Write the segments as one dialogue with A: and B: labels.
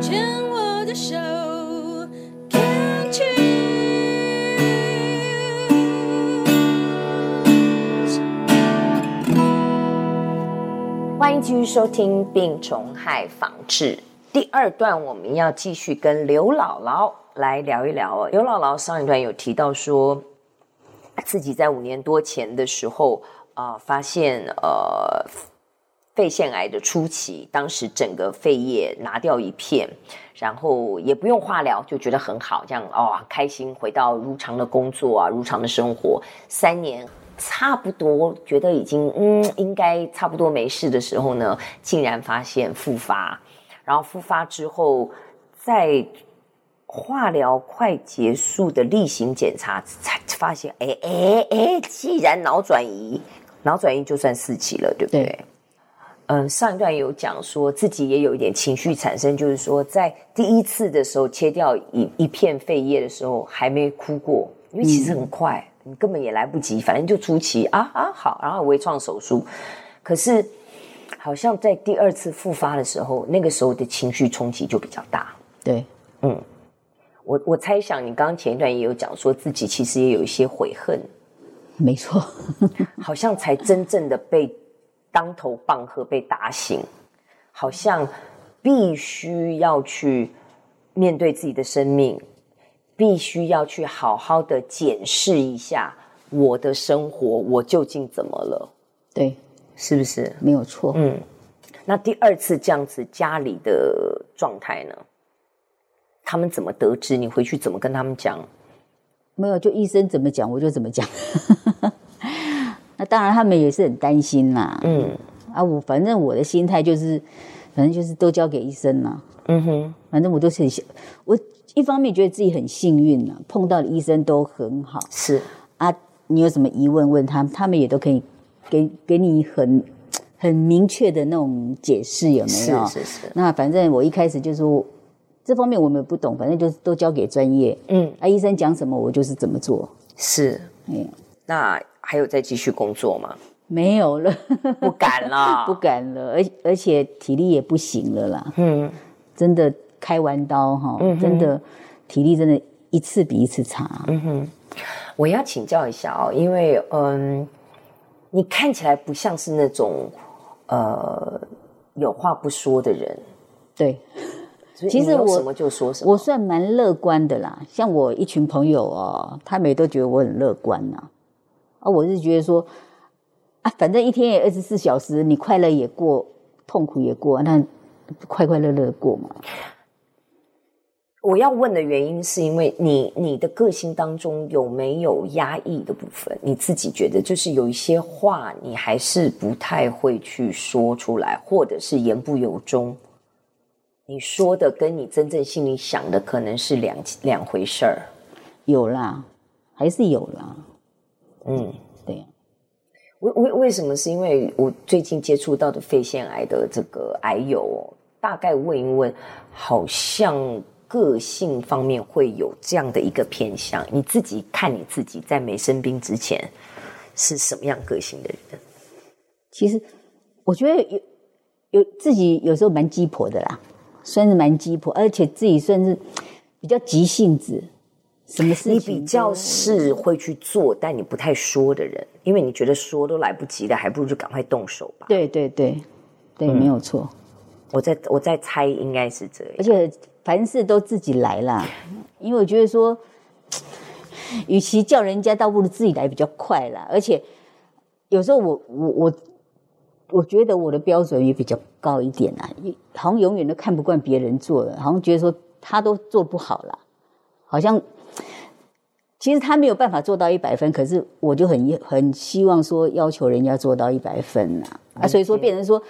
A: 牵我的手
B: 欢迎继续收听《病虫害防治》第二段，我们要继续跟刘姥姥来聊一聊。刘姥姥上一段有提到说，自己在五年多前的时候啊、呃，发现呃。肺腺癌的初期，当时整个肺叶拿掉一片，然后也不用化疗，就觉得很好，这样哦，开心回到如常的工作啊，如常的生活。三年差不多，觉得已经嗯，应该差不多没事的时候呢，竟然发现复发，然后复发之后，在化疗快结束的例行检查才发现，哎哎哎，既然脑转移，脑转移就算四期了，对不对？对嗯，上一段有讲说自己也有一点情绪产生，就是说在第一次的时候切掉一一片肺叶的时候还没哭过，因为其实很快，嗯、你根本也来不及，反正就初期啊啊好，然后微创手术，可是好像在第二次复发的时候，那个时候的情绪冲击就比较大。
C: 对，
B: 嗯，我我猜想你刚刚前一段也有讲说自己其实也有一些悔恨，
C: 没错，
B: 好像才真正的被。当头棒喝被打醒，好像必须要去面对自己的生命，必须要去好好的检视一下我的生活，我究竟怎么了？
C: 对，
B: 是不是？
C: 没有错。
B: 嗯，那第二次这样子家里的状态呢？他们怎么得知？你回去怎么跟他们讲？
C: 没有，就医生怎么讲我就怎么讲。那当然，他们也是很担心啦。嗯，啊，我反正我的心态就是，反正就是都交给医生啦。嗯哼，反正我都是很，我一方面觉得自己很幸运呢，碰到的医生都很好。
B: 是
C: 啊，你有什么疑问问他们，他们也都可以给给你很很明确的那种解释，有没有？
B: 是是是。
C: 那反正我一开始就说这方面我们不懂，反正就是都交给专业。嗯，啊，医生讲什么我就是怎么做。
B: 是，嗯，那。还有再继续工作吗？
C: 没有了，
B: 不敢了，
C: 不敢了，而而且体力也不行了啦。嗯，真的开完刀哈，嗯、真的体力真的一次比一次差。嗯哼，
B: 我要请教一下哦，因为嗯，你看起来不像是那种呃有话不说的人。
C: 对，
B: 其实我什么就说什么，
C: 我算蛮乐观的啦。像我一群朋友哦，他们也都觉得我很乐观呐。啊，我是觉得说，啊，反正一天也二十四小时，你快乐也过，痛苦也过，那快快乐乐过嘛。
B: 我要问的原因是因为你你的个性当中有没有压抑的部分？你自己觉得就是有一些话你还是不太会去说出来，或者是言不由衷。你说的跟你真正心里想的可能是两两回事儿。
C: 有啦，还是有啦。
B: 嗯，对。为为为什么？是因为我最近接触到的肺腺癌的这个癌友，大概问一问，好像个性方面会有这样的一个偏向。你自己看你自己在没生病之前是什么样个性的人？
C: 其实我觉得有有自己有时候蛮鸡婆的啦，算是蛮鸡婆，而且自己算是比较急性子。什么事情？你
B: 比较是会去做，但你不太说的人，因为你觉得说都来不及了，还不如就赶快动手吧。
C: 对对对，对，没有错。
B: 我在我在猜，应该是这样。
C: 而且凡事都自己来啦，因为我觉得说，与其叫人家，倒不如自己来比较快啦。而且有时候我我我，我觉得我的标准也比较高一点啦，好像永远都看不惯别人做的，好像觉得说他都做不好啦，好像。其实他没有办法做到一百分，可是我就很很希望说要求人家做到一百分呐啊，啊，所以说变成说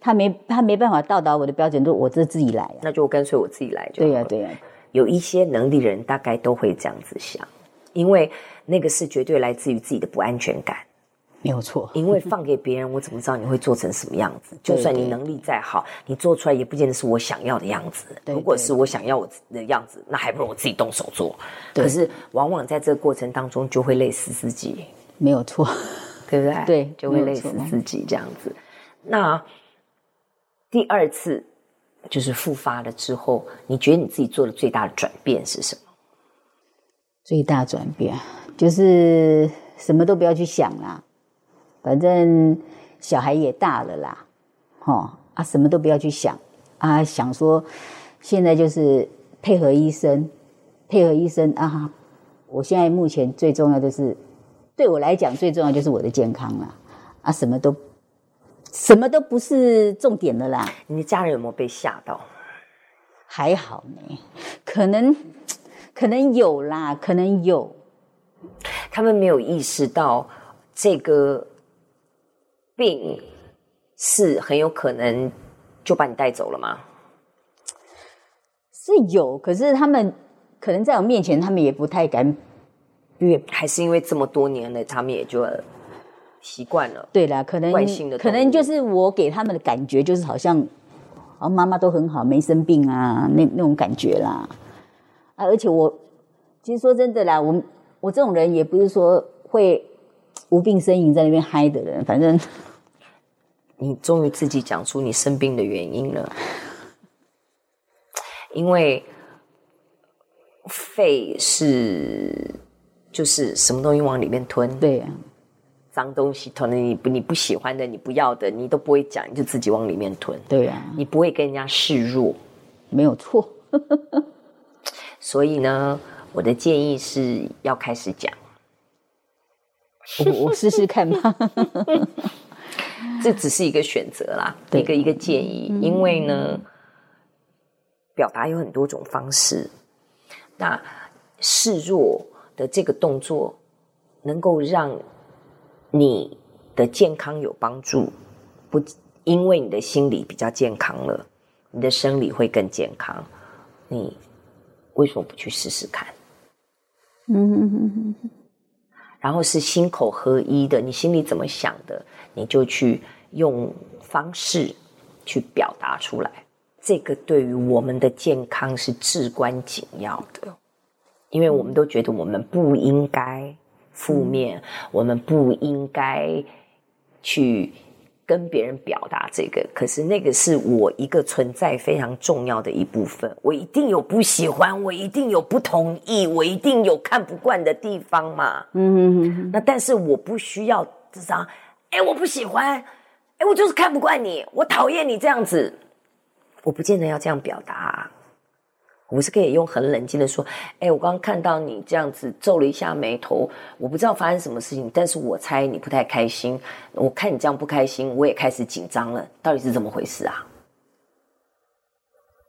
C: 他没他没办法到达我的标准，就我这自己来，啊，
B: 那就干脆我自己来就。
C: 对呀，啊，对呀，啊，
B: 有一些能力人大概都会这样子想，因为那个是绝对来自于自己的不安全感。
C: 没有错，
B: 因为放给别人，我怎么知道你会做成什么样子？就算你能力再好，你做出来也不见得是我想要的样子。如果是我想要我的样子，那还不如我自己动手做。可是往往在这个过程当中，就会累死自己。
C: 没有错，
B: 对不对？
C: 对，
B: 就会累死自己这样子。那第二次就是复发了之后，你觉得你自己做的最大的转变是什么？
C: 最大转变就是什么都不要去想啦，反正小孩也大了啦，哦啊，什么都不要去想啊，想说现在就是配合医生，配合医生啊。我现在目前最重要的是，对我来讲最重要就是我的健康了啊，什么都什么都不是重点的啦。
B: 你的家人有没有被吓到？
C: 还好呢，可能可能有啦，可能有。
B: 他们没有意识到这个病是很有可能就把你带走了吗？
C: 是有，可是他们。可能在我面前，他们也不太敢，
B: 因为还是因为这么多年了，他们也就习惯了。
C: 对啦，可能惯性的，可能就是我给他们的感觉，就是好像，啊，妈妈都很好，没生病啊，那那种感觉啦。啊，而且我其实说真的啦，我我这种人也不是说会无病呻吟在那边嗨的人，反正
B: 你终于自己讲出你生病的原因了，因为。肺是就是什么东西往里面吞，
C: 对呀、
B: 啊，脏东西吞了你不你不喜欢的你不要的你都不会讲，你就自己往里面吞，
C: 对呀、啊，
B: 你不会跟人家示弱，
C: 没有错。
B: 所以呢，我的建议是要开始讲，
C: 我我试试看吧。
B: 这只是一个选择啦，一个一个建议，嗯、因为呢，表达有很多种方式。那示弱的这个动作，能够让你的健康有帮助，不因为你的心理比较健康了，你的生理会更健康。你为什么不去试试看？嗯哼哼哼。然后是心口合一的，你心里怎么想的，你就去用方式去表达出来。这个对于我们的健康是至关紧要的，因为我们都觉得我们不应该负面，嗯、我们不应该去跟别人表达这个。可是那个是我一个存在非常重要的一部分，我一定有不喜欢，我一定有不同意，我一定有看不惯的地方嘛。嗯哼哼。那但是我不需要这张，哎，我不喜欢，哎，我就是看不惯你，我讨厌你这样子。我不见得要这样表达啊，我是可以用很冷静的说：“哎，我刚刚看到你这样子皱了一下眉头，我不知道发生什么事情，但是我猜你不太开心。我看你这样不开心，我也开始紧张了，到底是怎么回事啊？”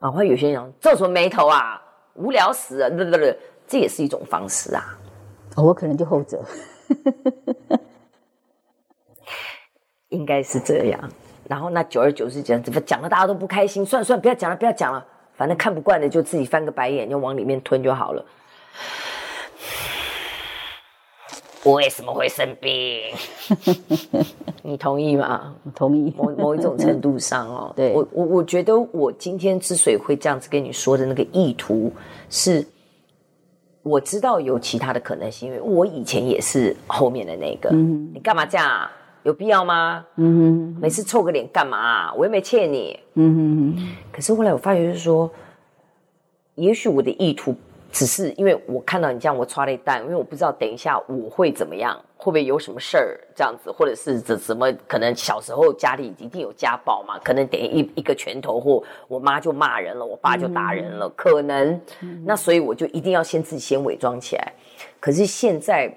B: 啊，会有些人皱什么眉头啊？无聊死了，对不对，这也是一种方式啊。
C: 哦，我可能就后者，
B: 应该是这样。然后那久而久之讲，怎么讲了大家都不开心？算了算了，不要讲了，不要讲了。反正看不惯的就自己翻个白眼，就往里面吞就好了。我为什么会生病？你同意吗？
C: 同意。
B: 某某一种程度上哦，
C: 对
B: 我我我觉得我今天之所以会这样子跟你说的那个意图，是我知道有其他的可能性，因为我以前也是后面的那个。嗯，你干嘛这样啊？有必要吗？嗯哼，每次臭个脸干嘛啊？我又没欠你。嗯哼哼。可是后来我发觉，就是说，也许我的意图只是因为我看到你这样，我剉咧等，因为我不知道等一下我会怎么样，会不会有什么事儿这样子，或者是怎怎么可能小时候家里一定有家暴嘛？可能等一一个拳头或我妈就骂人了，我爸就打人了，可能。那所以我就一定要先自己先伪装起来。可是现在。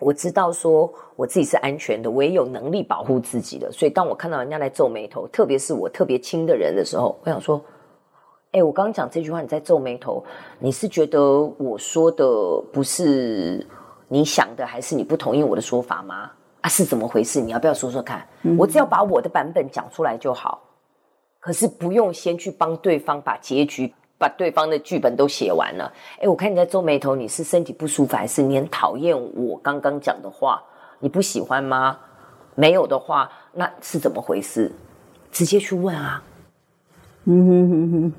B: 我知道说我自己是安全的，我也有能力保护自己的，所以当我看到人家来皱眉头，特别是我特别亲的人的时候，我想说，哎，我刚刚讲这句话你在皱眉头，你是觉得我说的不是你想的，还是你不同意我的说法吗？啊，是怎么回事？你要不要说说看？我只要把我的版本讲出来就好，可是不用先去帮对方把结局。把对方的剧本都写完了，哎，我看你在皱眉头，你是身体不舒服，还是你很讨厌我刚刚讲的话？你不喜欢吗？没有的话，那是怎么回事？直接去问啊。嗯哼哼哼，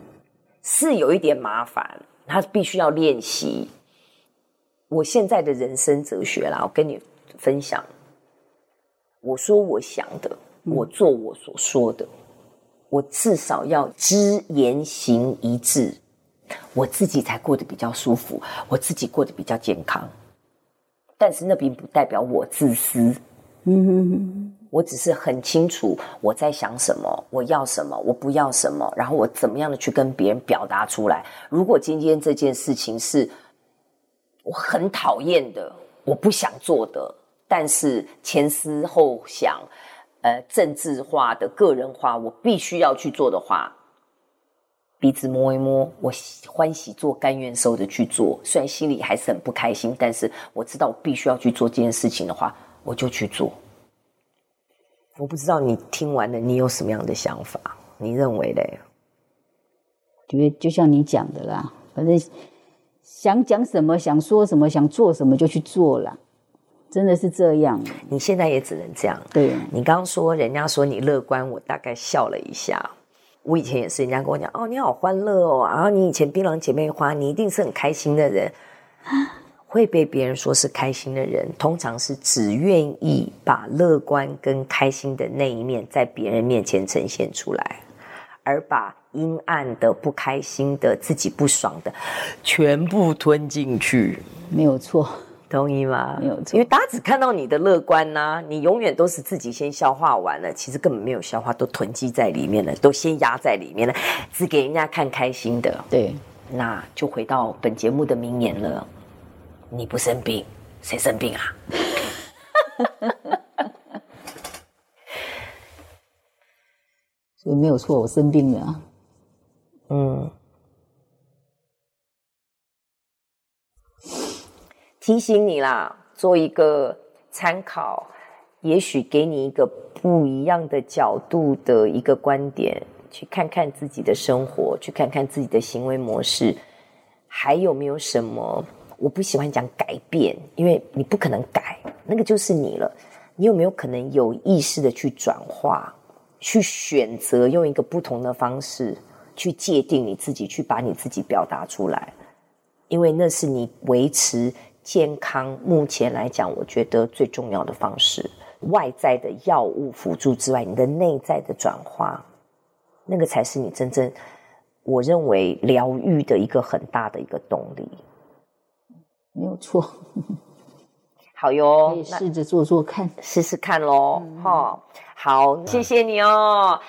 B: 是有一点麻烦，他必须要练习。我现在的人生哲学啦，我跟你分享。我说我想的，我做我所说的。我至少要知言行一致，我自己才过得比较舒服，我自己过得比较健康。但是那并不代表我自私，我只是很清楚我在想什么，我要什么，我不要什么，然后我怎么样的去跟别人表达出来。如果今天这件事情是我很讨厌的，我不想做的，但是前思后想。呃，政治化的、个人化，我必须要去做的话，鼻子摸一摸，我欢喜做，甘愿受的去做。虽然心里还是很不开心，但是我知道我必须要去做这件事情的话，我就去做。我不知道你听完了，你有什么样的想法？你认为嘞？
C: 觉得就像你讲的啦，反正想讲什么、想说什么、想做什么就去做了。真的是这样，
B: 你现在也只能这样。
C: 对，
B: 你刚刚说人家说你乐观，我大概笑了一下。我以前也是，人家跟我讲哦，你好欢乐哦，然后你以前槟榔姐妹花，你一定是很开心的人。会被别人说是开心的人，通常是只愿意把乐观跟开心的那一面在别人面前呈现出来，而把阴暗的、不开心的、自己不爽的全部吞进去。
C: 没有错。
B: 同意吗？
C: 没有错，
B: 因为大家只看到你的乐观呐、啊，你永远都是自己先消化完了，其实根本没有消化，都囤积在里面了，都先压在里面了，只给人家看开心的。
C: 对，
B: 那就回到本节目的名言了：你不生病，谁生病啊？
C: 所以没有错，我生病了。嗯。
B: 提醒你啦，做一个参考，也许给你一个不一样的角度的一个观点，去看看自己的生活，去看看自己的行为模式，还有没有什么？我不喜欢讲改变，因为你不可能改，那个就是你了。你有没有可能有意识的去转化，去选择用一个不同的方式去界定你自己，去把你自己表达出来？因为那是你维持。健康目前来讲，我觉得最重要的方式，外在的药物辅助之外，你的内在的转化，那个才是你真正，我认为疗愈的一个很大的一个动力。
C: 没有错，
B: 好哟，
C: 可以试着做做看，
B: 试试看喽，哈、嗯，好，谢谢你哦。